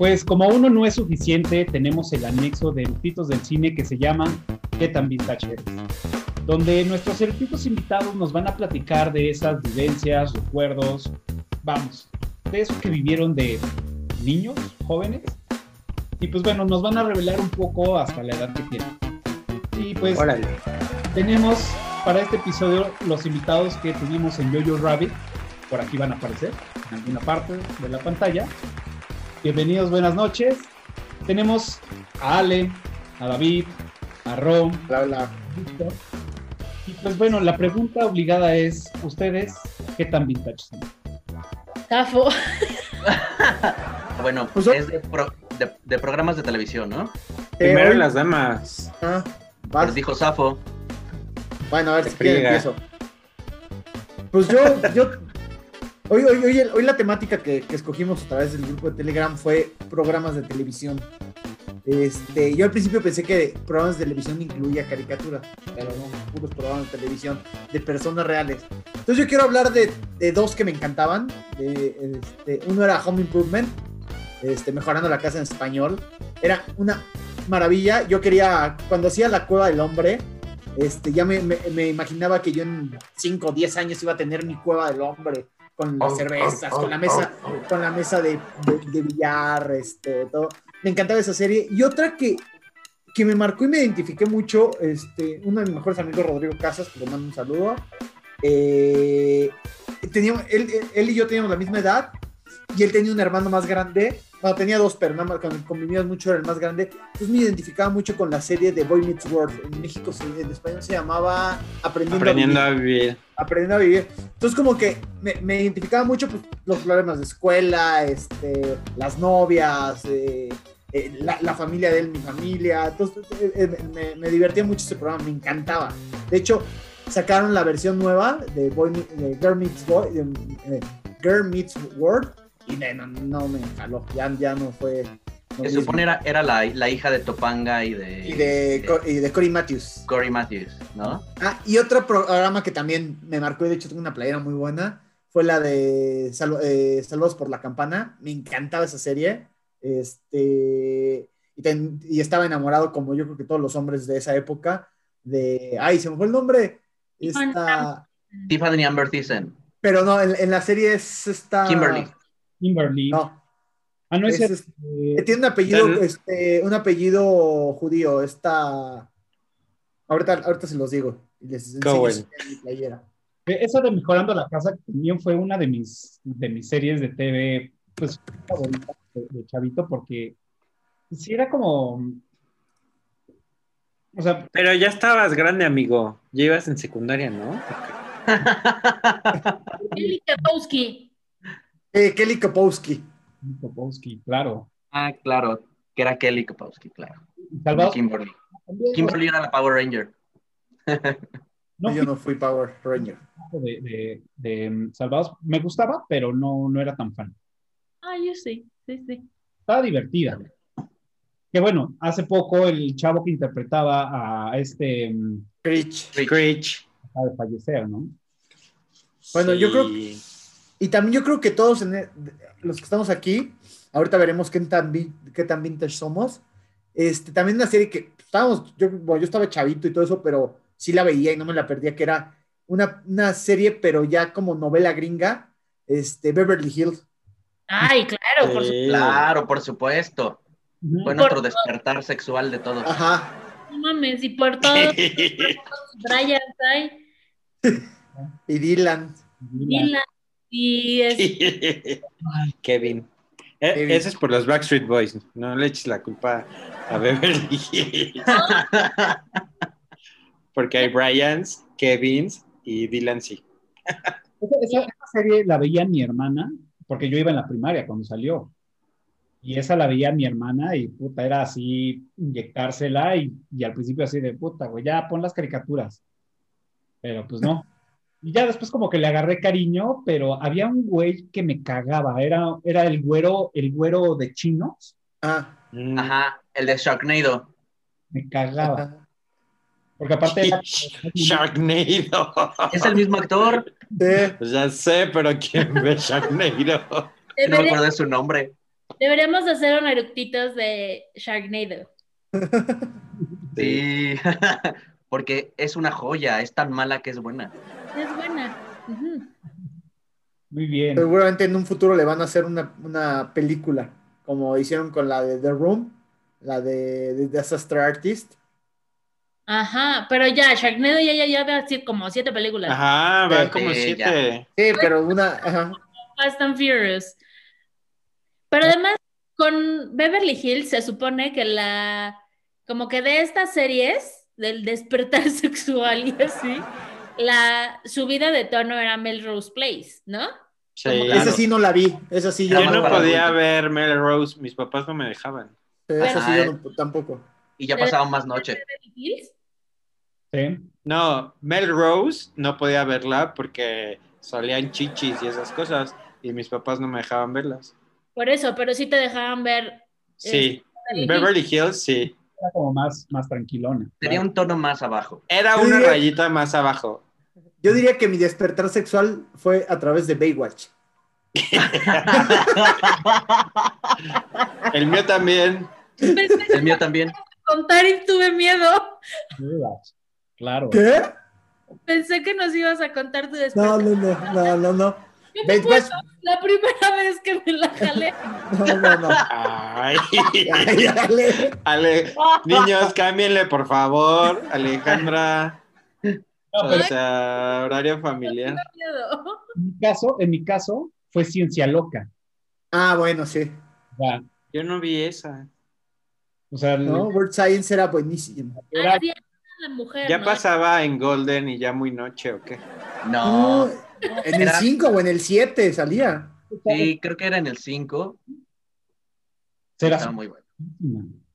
Pues como uno no es suficiente, tenemos el anexo de eructitos del cine que se llaman ¿Qué tan vintage eres? Donde nuestros eructitos invitados nos van a platicar de esas vivencias, recuerdos, vamos, de eso que vivieron de niños, jóvenes. Y pues bueno, nos van a revelar un poco hasta la edad que tienen. Y pues Órale. tenemos para este episodio los invitados que tuvimos en Yoyo Rabbit. Por aquí van a aparecer en alguna parte de la pantalla. Bienvenidos, buenas noches. Tenemos a Ale, a David, a Ron, Bla, bla. a Víctor. Y pues bueno, la pregunta obligada es, ¿ustedes qué tan vintage son? Tafo. Bueno, Pues, es de, pro- de- de programas de televisión, ¿no? Primero hoy- las damas. Ah, Pues dijo Safo. Bueno, a ver Te si empiezo. Pues yo, yo hoy, hoy, hoy, hoy la temática que, escogimos a través del grupo de Telegram fue programas de televisión. Este, yo al principio pensé que programas de televisión incluía caricaturas, pero no, puros programas de televisión de personas reales. Entonces yo quiero hablar de, dos que me encantaban. De, este, uno era Home Improvement, este, mejorando la casa en español. Era una maravilla. Yo quería, cuando hacía la cueva del hombre, este, ya me, me- me imaginaba que yo en 5 o 10 años iba a tener mi cueva del hombre con las cervezas, con la mesa, con la mesa de, de- de billar, este, todo. Me encantaba esa serie. Y otra que, que me marcó y me identifiqué mucho, este, uno de mis mejores amigos, Rodrigo Casas, que le mando un saludo. eh, teníamos, él, él- él y yo teníamos la misma edad y él tenía un hermano más grande. Bueno, tenía dos, pero nada más con- convivíamos mucho, era el más grande. Entonces me identificaba mucho con la serie de Boy Meets World. En México, en español se llamaba Aprendiendo, Aprendiendo a a Vivir. Aprendiendo a Vivir. Entonces como que me, me identificaba mucho pues, los problemas de escuela, este, las novias, eh, eh, la, la familia de él, mi familia. Entonces eh, me, me divertía mucho ese programa, me encantaba. De hecho, sacaron la versión nueva de, Boy, de Girl Meets Boy, de, Girl Meets World y me- no, no me jaló, ya, ya no fue. lo Se supone era, era la, la hija de Topanga y de, Y de, Co- y de Cory Matthews. Corey Matthews, ¿no? Ah, y otro programa que también me marcó, y de hecho tengo una playera muy buena, fue la de Sal- eh, Saludos por la Campana. Me encantaba esa serie. Este, y, ten- y estaba enamorado, como yo creo que todos los hombres de esa época, de. ¡Ay, se me fue el nombre! Esta, Tiffany Amber Thiessen. pero no, en, en la serie es esta. Kimberly. Kimberly. No, Ah, no es, es- este, Eh, Tiene un apellido, este, un apellido judío. Esta. Ahorita, ahorita se los digo. Les enseño mi playera. Esa de Mejorando la Casa también fue una de mis, de mis series de TV, pues, favoritas de, de Chavito, porque sí era como. O sea, Pero ya estabas grande, amigo. Ya ibas en secundaria, ¿no? Kapowski. Eh, Kelly Kapowski. Topolsky, claro. Ah, claro, que era Kelly Kapowski, claro. Salvados Kimberly. Kimberly era la Power Ranger. no Yo no fui Power Ranger. de, de, de, mm, Salvados. Me gustaba, pero no, no era tan fan. Ah, yo sí, sí, sí. Estaba divertida. Que bueno, hace poco el chavo que interpretaba a este mm, Critch. Screech. acaba de fallecer, ¿no? Bueno, yo creo. Y también yo creo que todos en e- los que estamos aquí, ahorita veremos qué tan, vi- qué tan vintage somos. Este, también una serie que estábamos, yo, bueno, yo estaba chavito y todo eso, pero sí la veía y no me la perdía, que era una, una serie, pero ya como novela gringa, este, Beverly Hills. Ay, claro, por Sí. supuesto. Claro, por supuesto. Fue nuestro despertar sexual de todos. Ajá. No mames, y por todo, Brian, ay, Y Dylan. Dylan, y es, Kevin. Eh, Kevin. Eso es por los Backstreet Boys. No le eches la culpa a Beverly Hills. Porque hay Bryans, Kevins y Dylan sí. Esa, esa- esa serie la veía mi hermana, porque yo iba en la primaria cuando salió. Y esa la veía mi hermana y puta, era así, inyectársela y, y al principio así de puta, güey, ya pon las caricaturas. Pero pues no. Y ya después como que le agarré cariño, pero había un güey que me cagaba, era, era el güero, el güero de chinos, Ah. Mm. Ajá, el de Sharknado. me cagaba. Porque aparte era, Sharknado. Es el mismo actor. Eh, Pues ya sé, pero ¿quién ve Sharknado? No me acuerdo de su nombre. Deberíamos hacer un eructitos de Sharknado. Sí, porque es una joya, es tan mala que es buena. Es buena. Muy bien. Seguramente en un futuro le van a hacer una, una película, como hicieron con la de The Room, la de, de Disaster Artist. Ajá, pero ya, Sharknado ya, ya, ya va a ser como siete películas. Ajá, van Sí, como ya. siete. Sí, pero una... ajá. Fast and Furious. Pero además, con Beverly Hills se supone que la, como que de estas series, del despertar sexual y así, la subida de tono era Melrose Place, ¿no? Sí. Claro. Esa sí no la vi, esa sí Yo Yo no podía ver Melrose, mis papás no me dejaban. Esa sí Ah, yo no- tampoco. Y ya pasaba más noche. Beverly Hills. Sí. No, Melrose no podía verla porque salían chichis y esas cosas y mis papás no me dejaban verlas. Por eso, pero sí te dejaban ver. Sí, Beverly Hills. Beverly Hills sí. Era como más, más tranquilona. Tenía un tono más abajo. Era una diría- rayita más abajo. Yo diría que mi despertar sexual fue a través de Baywatch. El mío también. El mío también. contar y tuve miedo. Claro. ¿Qué? Pensé que nos ibas a contar tu No, despertar. no, no, no, no, no. Yo te cuento, la primera vez que me la jalé. no, no, no. Ay, Ay, dale. Ale, niños, cámbienle por favor, Alejandra. No, O sea, horario familiar. en mi caso, en mi caso, fue ciencia loca. Ah, bueno, sí. Yo no vi esa. o sea, No, World Science era buenísimo. era- mujer. ¿Ya ¿no? pasaba en Golden y ya muy noche o qué? No, No. En el Era- 5 o en el 7 salía. Sí, creo que era en el 5. era Estaba muy bueno.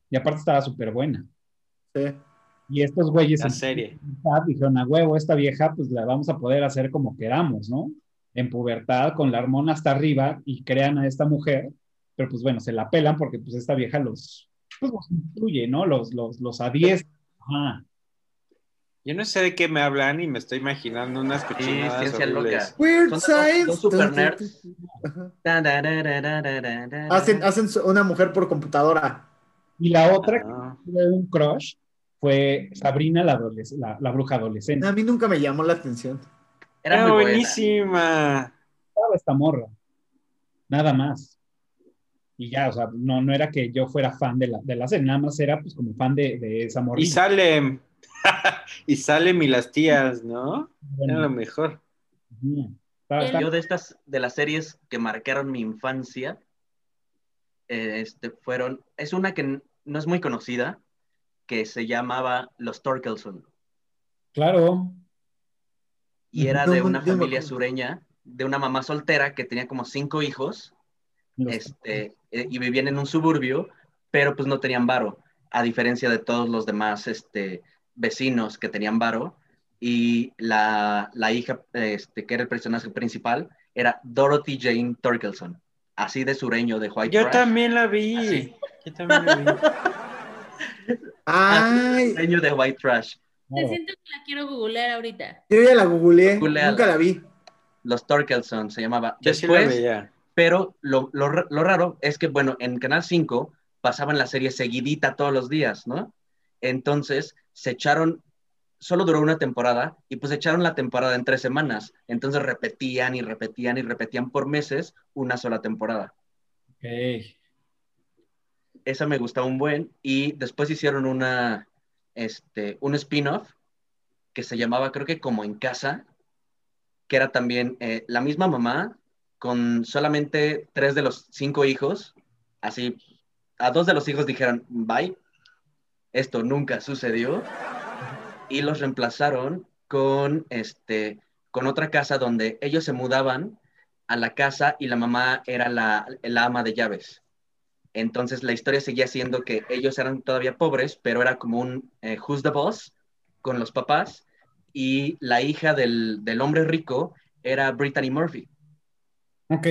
Y aparte estaba súper buena. Sí. Y estos güeyes La en serie. dijeron, a huevo, esta vieja, pues la vamos a poder hacer como queramos, ¿no? En pubertad, con la hormona hasta arriba, y crean a esta mujer, pero pues bueno, se la pelan porque pues esta vieja los, pues, los instruye, ¿no? Los, los, los adiestra. Ajá. Yo no sé de qué me hablan y me estoy imaginando unas cochinadas ciencia horribles. loca. Weird Son Science. super nerds. Hacen, hacen una mujer por computadora. Y la otra que Ah, tuve un crush fue Sabrina la, adoles- la, la bruja adolescente. A mí nunca me llamó la atención. Era Era muy buena. buenísima. Estaba esta morra. Nada más. Y ya, o sea, no, no era que yo fuera fan de la, de la serie, nada más era pues como fan de, de esa morra. Y Salem. y Salem y las tías, ¿no? Era lo mejor. Yo de estas, de las series que marcaron mi infancia, eh, este, fueron, es una que no es muy conocida, que se llamaba Los Torkelson, Claro. y era No, de una familia sureña, de una mamá soltera que tenía como cinco hijos, Los- este, eh, y vivían en un suburbio, pero pues no tenían varo, a diferencia de todos los demás este, vecinos que tenían varo, y la, la hija, este, que era el personaje principal, era Dorothy Jane Torkelson, así de sureño, de White Yo Trash. también la vi. Así. Yo también la vi. Ay, Sureño de White Trash. Te siento que la quiero googlear ahorita. yo ya la googleé, Googleala. nunca la vi. Los Torkelson se llamaba. Yo sí la Después, veía. pero lo, lo lo raro es que, bueno, en Canal 5 pasaban la serie seguidita todos los días, ¿no? Entonces se echaron, solo duró una temporada y pues echaron la temporada en tres semanas. Entonces repetían y repetían y repetían por meses una sola temporada. Ok. Esa me gustaba un buen y después hicieron una, este, un spin-off que se llamaba, creo que como en casa, que era también eh, la misma mamá con solamente tres de los cinco hijos, así, a dos de los hijos dijeron, bye, esto nunca sucedió, y los reemplazaron con, este, con otra casa donde ellos se mudaban a la casa y la mamá era la, la ama de llaves. Entonces la historia seguía siendo que ellos eran todavía pobres, pero era como un eh, Who's the Boss con los papás y la hija del, del hombre rico era Brittany Murphy. Ok.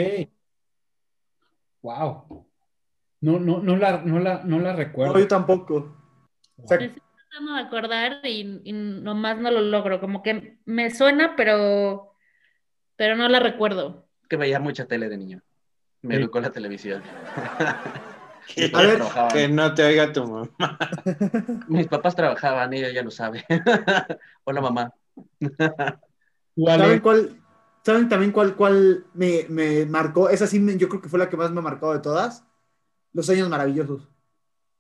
Wow. No, no, no la, no la, no la recuerdo. No, yo tampoco. O sea, Me estoy tratando de acordar y, y nomás no lo logro. Como que me suena, pero, pero no la recuerdo. Que veía mucha tele de niño. Me Sí. educó la televisión. Que, A ver. Que no te oiga tu mamá. Mis papás trabajaban, ella ya lo sabe. Hola, mamá. ¿Saben cuál? ¿Saben también cuál, cuál me, me marcó? Esa sí, me- yo creo que fue la que más me ha marcado de todas. Los años maravillosos.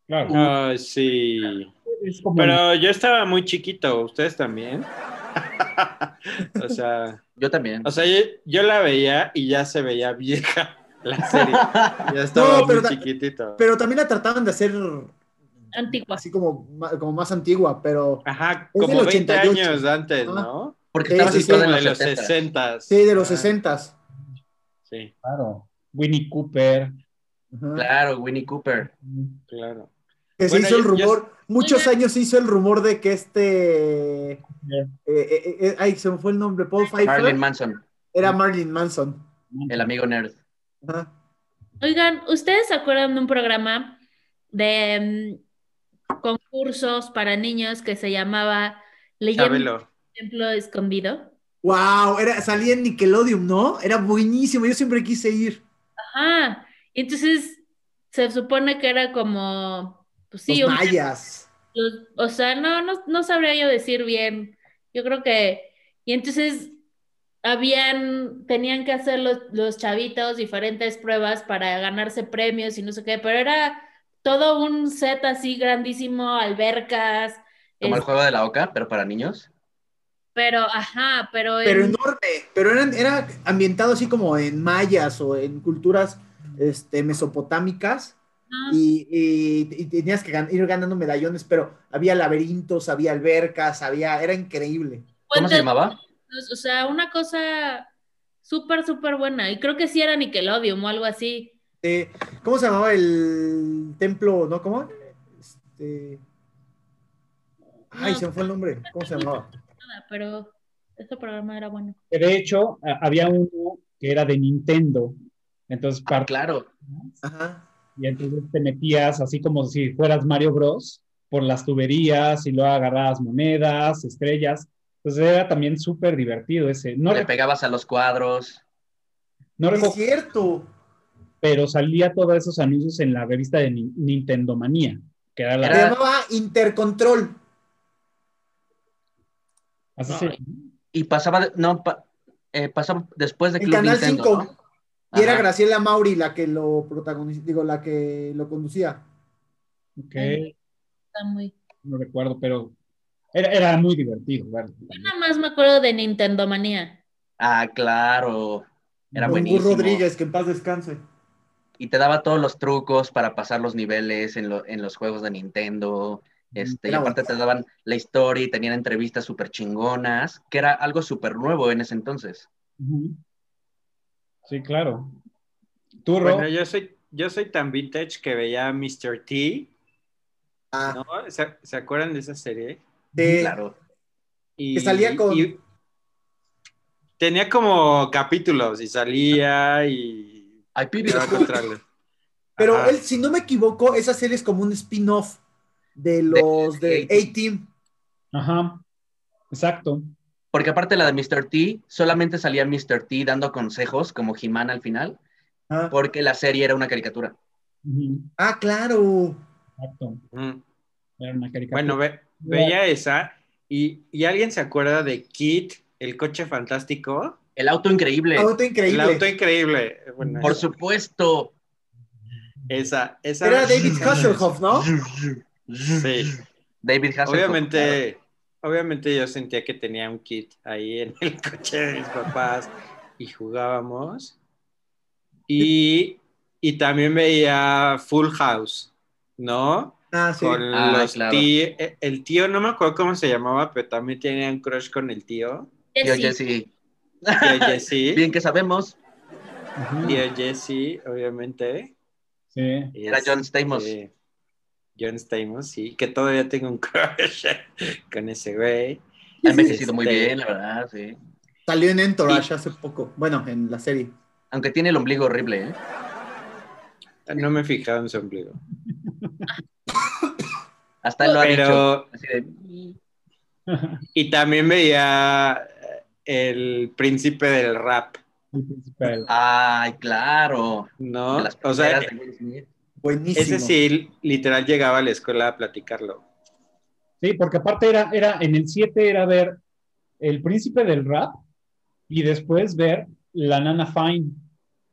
Claro. Ay, sí. Es como- Pero yo estaba muy chiquito, ¿ustedes también? o sea, Yo también. o sea, yo, yo la veía y ya se veía vieja la serie. Ya estaba No, pero muy chiquitito. Pero también la trataban de hacer Antigua. así como, como más antigua, pero Ajá, como 20 88. años antes, Ah. ¿no? Porque estaba sí, sí. en de los los 70. 60. sí, de los Ah, sesentas. Sí, Claro. Winnie Cooper. Ajá. Claro, Winnie Cooper. claro. Que se hizo el yo- rumor, muchos años se hizo el rumor de que este, eh, eh, eh, ay, se me fue el nombre, Paul Pfeiffer, Marilyn Manson, era Marilyn Manson. el amigo nerd. Ajá. Oigan, ¿ustedes se acuerdan de un programa de mm, concursos para niños que se llamaba Leyenda del Chabelo. Templo Escondido? Wow, era, salía en Nickelodeon, ¿no? Era buenísimo, yo siempre quise ir. Ajá. Y entonces se supone que era como, pues sí, los un- mayas. los- o sea, no, no, no sabría yo decir bien. Yo creo que, y entonces habían, tenían que hacer los, los chavitos diferentes pruebas para ganarse premios y no sé qué, pero era todo un set así grandísimo, albercas, Como el juego de la oca, pero para niños. pero, ajá, pero, Pero en- enorme, pero eran, era ambientado así como en mayas o en culturas este, mesopotámicas y, y- y tenías que gan- ir ganando medallones, pero había laberintos, había albercas, había, era increíble. ¿Cómo se llamaba? O sea, una cosa súper, súper buena. Y creo que sí era Nickelodeon o algo así. Eh, ¿Cómo se llamaba el templo? ¿No? ¿Cómo? Este... Ay, No. se me fue el nombre. ¿Cómo se llamaba? Nada, pero este programa era bueno. De hecho, había uno que era de Nintendo. Entonces, Ah, par- claro. Ajá. Y entonces te metías así como si fueras Mario Bros. por las tuberías y luego agarrabas monedas, estrellas. Entonces era también súper divertido ese. No, Le pegabas a los cuadros. no Es cierto. pero salía todos esos anuncios en la revista de Ni- Nintendo Manía, que era la... Se Era- llamaba Intercontrol. así Y pasaba, no, pa- eh, pasaba después de Club Canal Nintendo, 5. ¿no? Y era. Graciela Mauri la que lo protagonizó, digo, la que lo conducía. ok, Está muy... no recuerdo, pero era, era muy divertido. Yo nada más me acuerdo de Nintendo Manía. Ah, claro. Era Gus buenísimo. Rodríguez, que en paz descanse. Y te daba todos los trucos para pasar los niveles en, lo- en los juegos de Nintendo. Este, y aparte te daban la historia y tenían entrevistas súper chingonas, que era algo súper nuevo en ese entonces. Ujú. Sí, claro. Tú, Ro, Bueno, yo soy, yo soy tan vintage que veía Mr. T, Ah, ¿no? ¿Se, se acuerdan de esa serie? de- Claro. Y, Que salía con- y tenía como capítulos y salía y... Ay, a encontrarlo. Pero Ajá. él, si no me equivoco, esa serie es como un spin-off de los de de- A-Team. Ajá, exacto. Porque aparte la de Mr. T, solamente salía Mr. T dando consejos como He-Man al final, Ah, porque la serie era una caricatura. Ah, claro. Exacto. Mm. Era una caricatura. Bueno, ve- veía esa y, y alguien se acuerda de Kit, el coche fantástico. El auto increíble. Auto El increíble. auto increíble. Bueno, Por esa- supuesto. esa, esa. Era David Hasselhoff, ¿no? Sí. David Hasselhoff. claro. Obviamente, yo sentía que tenía un kit ahí en el coche de mis papás y jugábamos. Y, y también veía Full House, ¿no? Ah, sí. Con Ah, los claro. tí- eh, El tío, no me acuerdo cómo se llamaba, pero también tenía un crush con el tío. Tío Jessie. Jesse. Tío Jesse. Bien que sabemos. Tío Jesse, obviamente. Sí. Era John Stamos. Este, John Stamos, sí, que todavía tengo un crush con ese güey. Ha envejecido muy Este- bien, la verdad, sí. Salió en Entourage hace poco. Bueno, en la serie. Aunque tiene el ombligo horrible, ¿eh? No me he fijado en su ombligo. Hasta él lo ha dicho. Pero, Así de, y también veía el príncipe del rap, El príncipe del- Ay, claro. ¿No? De las O sea, primeras de Will Smith. Buenísimo. ese sí, literal llegaba a la escuela a platicarlo. Sí, porque aparte era, era, en el 7 era ver el príncipe del rap y después ver la nana Fine.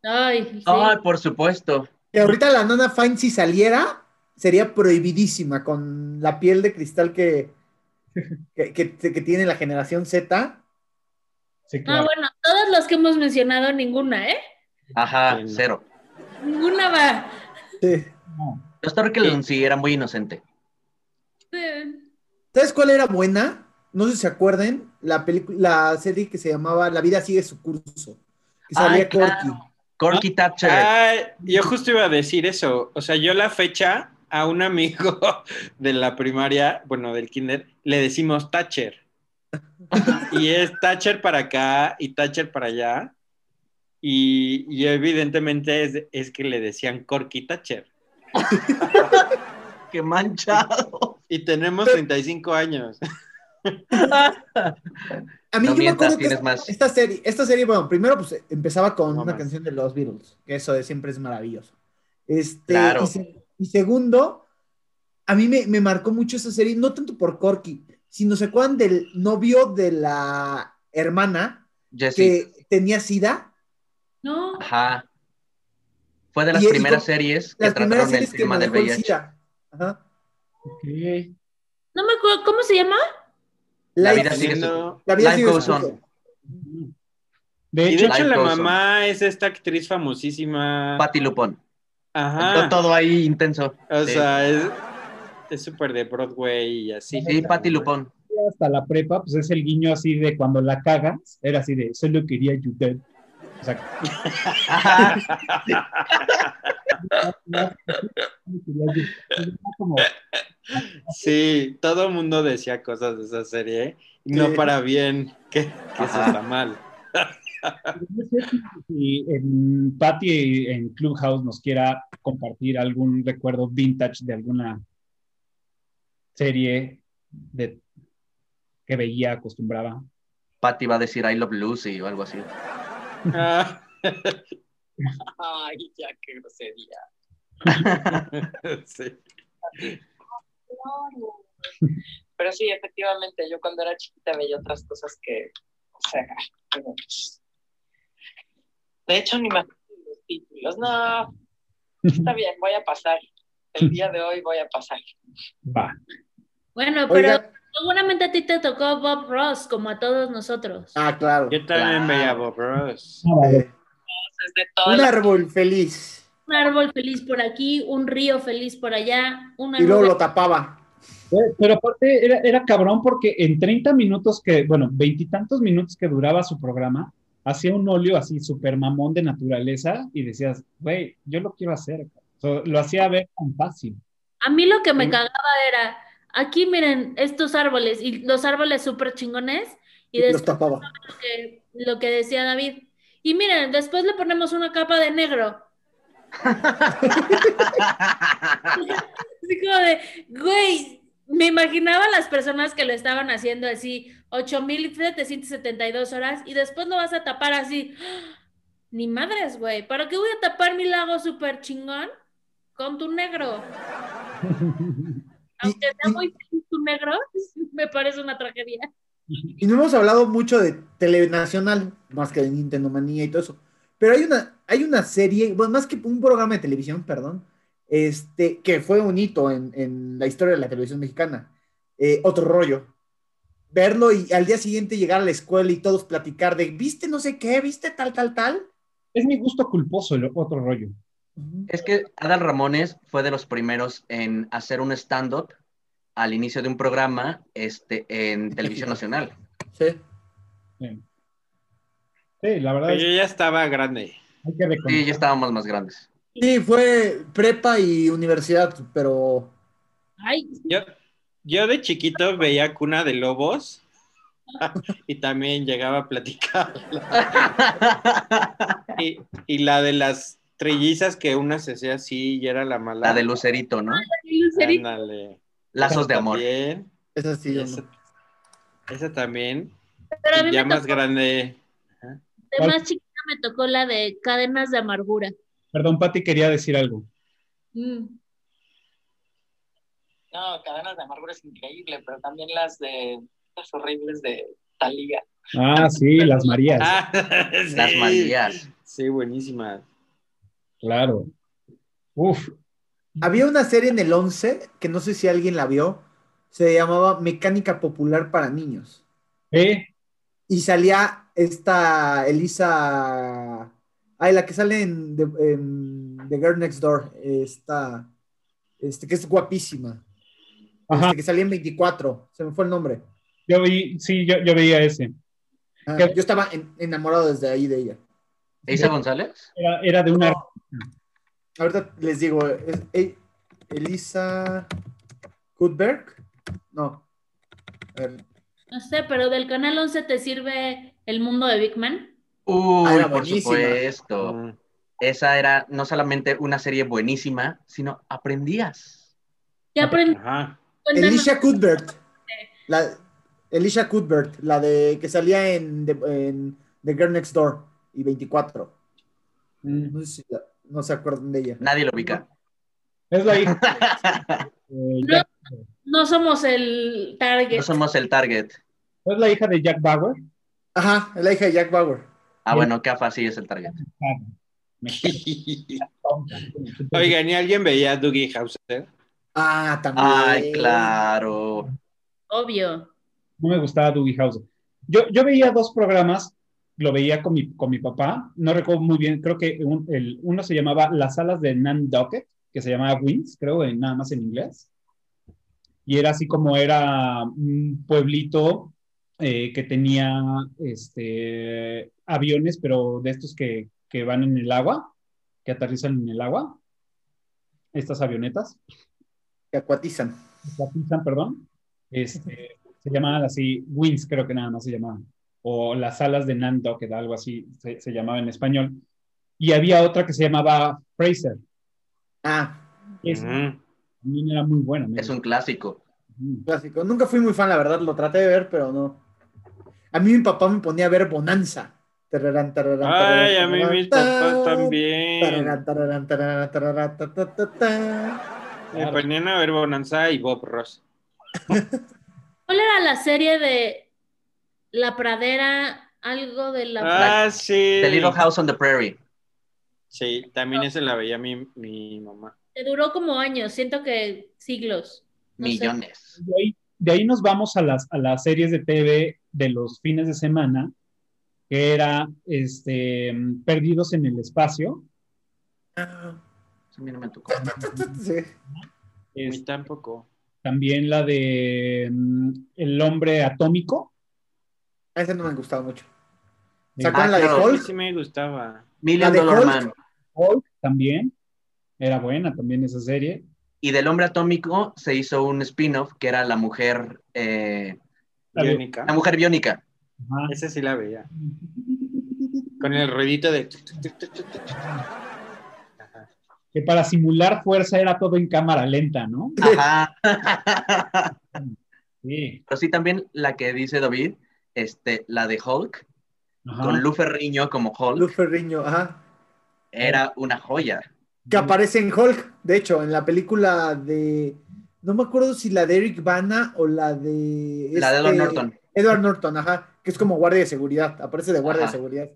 Ay, sí. Ay, por supuesto. Y ahorita la Nana Fine, si saliera, sería prohibidísima con la piel de cristal que, que, que- que tiene la generación Z. Sí, Ah, bueno, todos los que hemos mencionado, ninguna, ¿eh? Ajá, Sí, no. cero. Ninguna va. Sí. No. Que sí era muy inocente. Sí. ¿Sabes cuál era buena? No sé si se acuerden, la película, la serie que se llamaba La vida sigue su curso. Que salía Ay, claro. Corky. Corky Thatcher. Ay, yo justo iba a decir eso. O sea, yo la fecha a un amigo de la primaria, bueno, del kinder, le decimos Thatcher. Y es Thatcher para acá y Thatcher para allá. Y, y evidentemente es, es que le decían Corky Thatcher. Qué manchado. Y tenemos 35 años. A mí No yo me acuerdo que esta, más. esta serie, esta serie, bueno, primero pues empezaba con No una más. canción de los Beatles, que eso de siempre es maravilloso. Este, Claro. y, se- y segundo, a mí me, me marcó mucho esa serie, no tanto por Corky, sino se acuerdan del novio de la hermana que tenía sida. No, Ajá. Fue de las primeras con- series que Las trataron el series que tema del el VIH. Ajá. Ok. no me acuerdo, ¿cómo se llama? La vida sigue la vida sigue. De hecho, la mamá es esta actriz famosísima. Patty Lupón. Ajá. Todo ahí intenso. O Sí. sea, es es súper de Broadway y así. Sí, Patty Lupón. hasta la prepa, pues es el guiño así de cuando la cagas, era así de solo quería ayudar. Sí, todo el mundo decía cosas de esa serie, y no Sí. para bien, que, que eso está mal. no sé si- si en Patty en Clubhouse nos quiera compartir algún recuerdo vintage de alguna serie de, que veía, acostumbraba. Patty va a decir I love Lucy o algo así. Ah. Ay, ya, qué grosería. Sí. Pero sí, efectivamente, yo cuando era chiquita veía otras cosas que, o sea, de hecho ni me acuerdo los títulos, no, está bien, voy a pasar, el día de hoy voy a pasar. Va. Bueno, pero Oiga, seguramente a ti te tocó Bob Ross, como a todos nosotros. ah, claro. Yo también Claro. veía Bob Ross. Un árbol feliz. Un árbol feliz por aquí, un río feliz por allá, una Y luego nube- lo tapaba. Eh, Pero aparte era, era cabrón porque en 30 minutos que, bueno, veintitantos minutos que duraba su programa, hacía un óleo así súper mamón de naturaleza y decías, güey, yo lo quiero hacer. O sea, lo hacía ver tan fácil. A mí lo que me Sí. cagaba era, aquí miren estos árboles, y los árboles súper chingones, y Los después tapaba. lo que, lo que decía David, y miren, después le ponemos una capa de negro. De, güey, me imaginaba las personas que lo estaban haciendo así, 8.772 horas, y después lo vas a tapar así. Ni madres, güey. ¿Para qué voy a tapar mi lago súper chingón con tu negro? Aunque sea muy feliz tu negro, me parece una tragedia. Y no hemos hablado mucho de Telenacional, más que de Nintendo Manía y todo eso. Pero hay una, hay una serie, bueno, más que un programa de televisión, perdón, este, que fue un hito en, en la historia de la televisión mexicana. Eh, otro rollo. Verlo y al día siguiente llegar a la escuela y todos platicar de, ¿viste no sé qué? ¿Viste tal, tal, tal? Es mi gusto culposo el otro rollo. Es que Adal Ramones fue de los primeros en hacer un stand-up al inicio de un programa este, en Televisión Nacional. Sí. Sí, Sí, la verdad yo ya estaba grande. hay que Sí, ya estábamos más grandes. Sí, fue prepa y universidad, pero Ay, Yo, yo de chiquito veía Cuna de Lobos y también llegaba a platicar. Y, y la de las trillizas que una se hacía así y era la mala. La de Lucerito, ¿no? Lucerito. Ándale. Lazos de amor. También, esa sí, esa, no. esa también. Pero a mí Y ya me más tocó, grande. de más chiquita me tocó la de Cadenas de Amargura. Perdón, Pati quería decir algo. Mm. No, Cadenas de Amargura es increíble, pero también las de las horribles de Talía. Ah, sí, las Marías. Ah, Las. Marías. Sí, buenísima. Claro. Uf, Había una serie en el 11 que no sé si alguien la vio. Se llamaba Mecánica Popular para Niños. ¿eh? Y salía esta Elisa. Ay, la que sale en The, en The Girl Next Door. Esta. Este, que es guapísima. Ajá, Este, que salía en 24. Se me fue el nombre. yo vi, sí, yo, yo veía ese. Ah, yo estaba en- enamorado desde ahí de ella. ¿Isa González? Era, era de una. Ahorita les digo, es E- Elisa Kutberg. No. A ver, No sé, pero del canal 11 te sirve El Mundo de Big Man. Uy, Ah, era por buenísima. supuesto. Mm. Esa era no solamente una serie buenísima, sino aprendías. Ya aprendí. Ajá. Elisha Cuthbert. La, Elisha Cuthbert, la de que salía en, The- en The Girl Next Door y 24. Mm, No sé si la- no se acuerdan de ella. Nadie lo ubica. Es la hija. de Jack- No somos el target. No somos el target. es la hija de Jack Bauer. Ajá, es la hija de Jack Bauer. Ah, bueno, Cafa sí es el target. Tonta. Oigan, ¿y alguien veía a Dougie Hauser? Ah, también. Ay, claro. Obvio. No me gustaba Doogie House. Yo, yo veía dos programas, lo veía con mi, con mi papá, no recuerdo muy bien, creo que un- el, uno se llamaba Las Salas de Nantucket, que se llamaba Wings, creo, en, nada más en inglés. Y era así como era un pueblito eh, que tenía este, aviones, pero de estos que, que van en el agua, que aterrizan en el agua, estas avionetas. Que acuatizan. Capitán, perdón, este, se llamaban así, Wings creo que nada más se llamaban, o las salas de Nantucket, algo así se, se llamaba en español. Y había otra que se llamaba Fraser, Ah, que esa Ujú. también era muy buena. Es un clásico. Clásico. Nunca fui muy fan, la verdad, lo traté de ver, pero no. A mí mi papá me ponía a ver Bonanza. Tararán, tararán, Ay, a tararán, mí mis papás también. Me ponían a ver Bonanza y Bob Ross. ¿Cuál era la serie de La Pradera? Algo de la. Ah, sí. The Little House on the Prairie. Sí, también ese la veía mi, mi mamá. que duró como años, siento que siglos. No sé. Millones. De ahí, de ahí nos vamos a las, a las series de TV de los fines de semana, que era este, Perdidos en el Espacio. Ah, Eso a mí no me tocó. sí. A mí Es tampoco. también la de mm, El Hombre Atómico. Ese no me gustaba mucho. de ¿Se acuerdan Ah, la de claro. A mí Hulk? sí me gustaba. Million de Dollar Hulk. Man. Hulk también. Era buena también esa serie. Y del hombre atómico se hizo un spin-off que era la mujer, eh, La de- Biónica. la mujer biónica. Ajá. Ese sí la veía. Con el ruidito de. Ajá. Que para simular fuerza era todo en cámara lenta, ¿no? Ajá. Sí. Pero sí también la que dice David, este, la de Hulk, Ajá. con Lu Ferriño como Hulk, Luz Ferriño, ajá. era una joya. Que aparece en Hulk, de hecho, en la película de. No me acuerdo si la de Eric Bana o la de. La de Edward este- Norton. Edward Norton, ajá. Que es como guardia de seguridad. Aparece de guardia Ajá. de seguridad.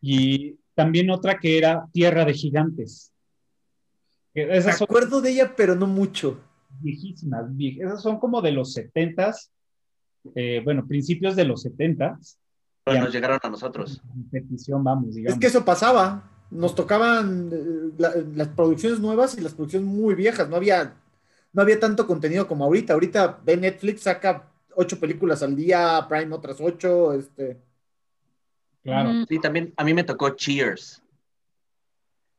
Y también otra que era Tierra de Gigantes. Me esas son acuerdo de ella, pero no mucho. viejísimas. vie- Esas son como de los setentas, eh, bueno, principios de los setentas. Pero Ya. nos llegaron a nosotros. Petición, vamos, digamos. Es que eso pasaba. Nos tocaban eh, la- las producciones nuevas y las producciones muy viejas. No había, no había tanto contenido como ahorita. Ahorita ve Netflix, saca ocho películas al día, Prime otras ocho. Este. Claro. Mm, Sí, también a mí me tocó Cheers.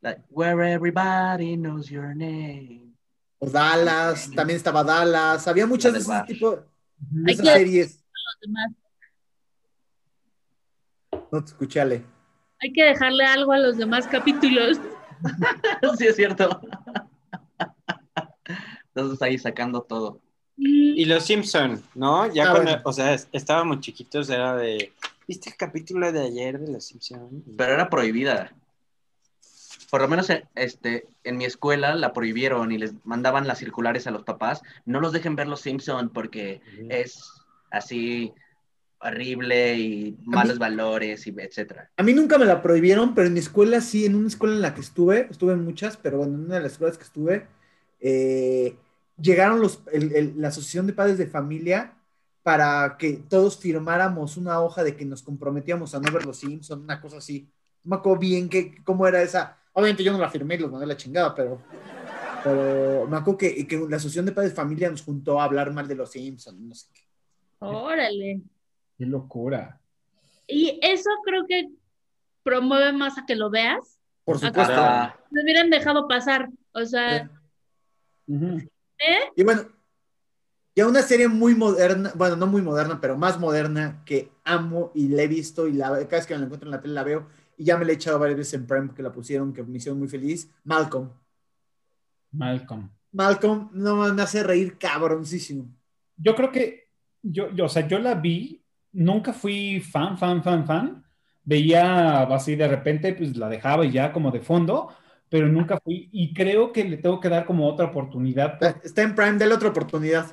Like, where everybody knows your name. O Dallas, también estaba Dallas. Había muchas de ese tipo Hay que- series. los demás. No te escuché, Ale. Hay que dejarle algo a los demás capítulos. sí, es cierto. Entonces ahí sacando todo. Y los Simpson, ¿no? Ya Ah, cuando, bueno. o sea, es- estábamos chiquitos, era de ¿Viste el capítulo de ayer de Los Simpsons? Pero era prohibida. Por lo menos eh, este, en mi escuela la prohibieron y les mandaban las circulares a los papás. No los dejen ver los Simpson porque Ujú. es así horrible y malos valores y etcétera. A mí nunca me la prohibieron, pero en mi escuela sí, en una escuela en la que estuve, estuve en muchas, pero bueno, en una de las escuelas que estuve, eh, llegaron los, el- el- la Asociación de Padres de Familia para que todos firmáramos una hoja de que nos comprometíamos a no ver los Simpsons, una cosa así. No me acuerdo bien que, cómo era esa. Obviamente yo no la firmé y los mandé a la chingada, pero, pero me acuerdo que, que la Asociación de Padres de Familia nos juntó a hablar mal de los Simpsons, no sé qué. Órale. Qué locura. Y eso creo que promueve más a que lo veas. Por supuesto. Me hubieran dejado pasar. O sea. ¿eh? Y bueno, ya una serie muy moderna, bueno, no muy moderna, pero más moderna que amo y la he visto y la, cada vez que me la encuentro en la tele la veo y ya me la he echado varias veces en Prime que la pusieron, que me hicieron muy feliz. Malcolm. Malcolm. Malcolm no me hace reír cabroncísimo. Yo creo que yo, yo, o sea, yo la vi, nunca fui fan, fan, fan, fan. Veía así de repente, pues la dejaba y ya como de fondo, pero nunca fui. Y creo que le tengo que dar como otra oportunidad. Está- en Prime, dale otra oportunidad.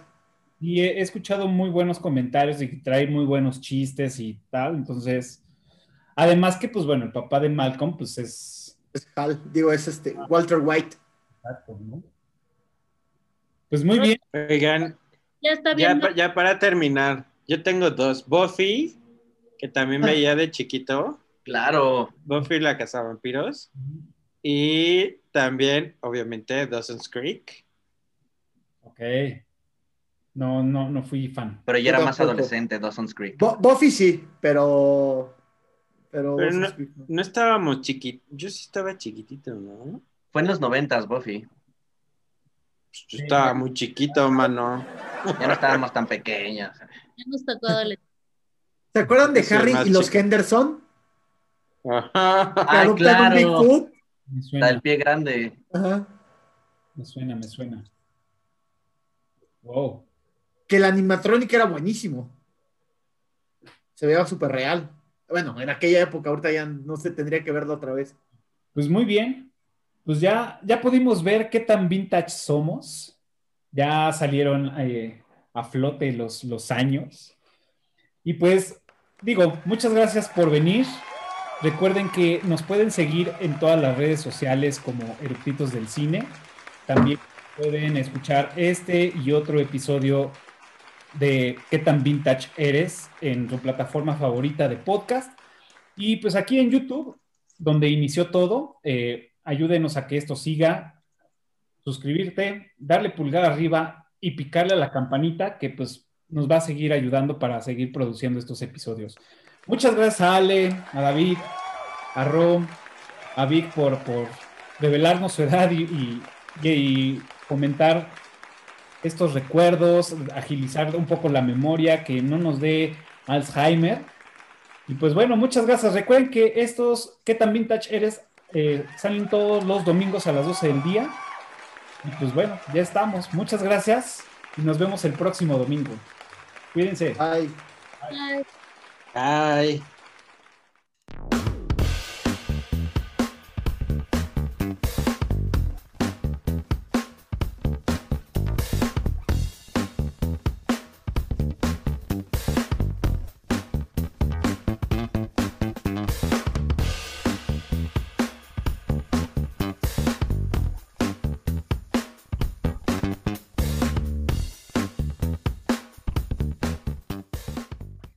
Y he, he escuchado muy buenos comentarios y trae muy buenos chistes y tal. Entonces, además que, pues bueno, el papá de Malcolm, pues es. Es Hal, digo, es este, Walter White. Exacto, ¿no? Pues muy bien. Oigan, Ya está ya, bien. ya para terminar, yo tengo dos. Buffy, que también Ah. veía de chiquito. claro. Buffy la cazavampiros. Y también, obviamente, Dawson's Creek. Ok. No, no, no fui fan. Pero ya Yo era más adolescente, Dawson's Creek. Bu- Buffy sí, pero. Pero. Pero no, no estábamos chiquitos. Yo sí estaba chiquitito, ¿no? Fue en los noventas, Buffy. Pues yo estaba muy chiquito, mano. Ya no estábamos tan pequeños. Ya nos tocó adolescente. ¿Se acuerdan de Harry y los chico. Henderson? Ajá. Ay, claro. Bigfoot. Me La suena, del pie grande. Ajá. me suena, me suena. Wow. que el animatrónico era buenísimo. Se veía súper real. Bueno, en aquella época, ahorita ya no se tendría que verlo otra vez. Pues muy bien. Pues ya, ya pudimos ver qué tan vintage somos. Ya salieron eh, a flote los, los años. Y pues, digo, muchas gracias por venir. Recuerden que nos pueden seguir en todas las redes sociales como Eructitos del Cine. También pueden escuchar este y otro episodio de qué tan vintage eres en tu plataforma favorita de podcast. Y pues aquí en YouTube, donde inició todo, eh, ayúdenos a que esto siga, suscribirte, darle pulgar arriba y picarle a la campanita que pues nos va a seguir ayudando para seguir produciendo estos episodios. Muchas gracias a Ale, a David, a Rom, a Vic por, por revelarnos su edad y, y- y comentar estos recuerdos, agilizar un poco la memoria, que no nos dé Alzheimer. Y pues bueno, muchas gracias. Recuerden que estos, ¿qué tan vintage eres? Eh, salen todos los domingos a las 12 del día. Y pues bueno, ya estamos. Muchas gracias y nos vemos el próximo domingo. Cuídense. Ay. Ay. Ay.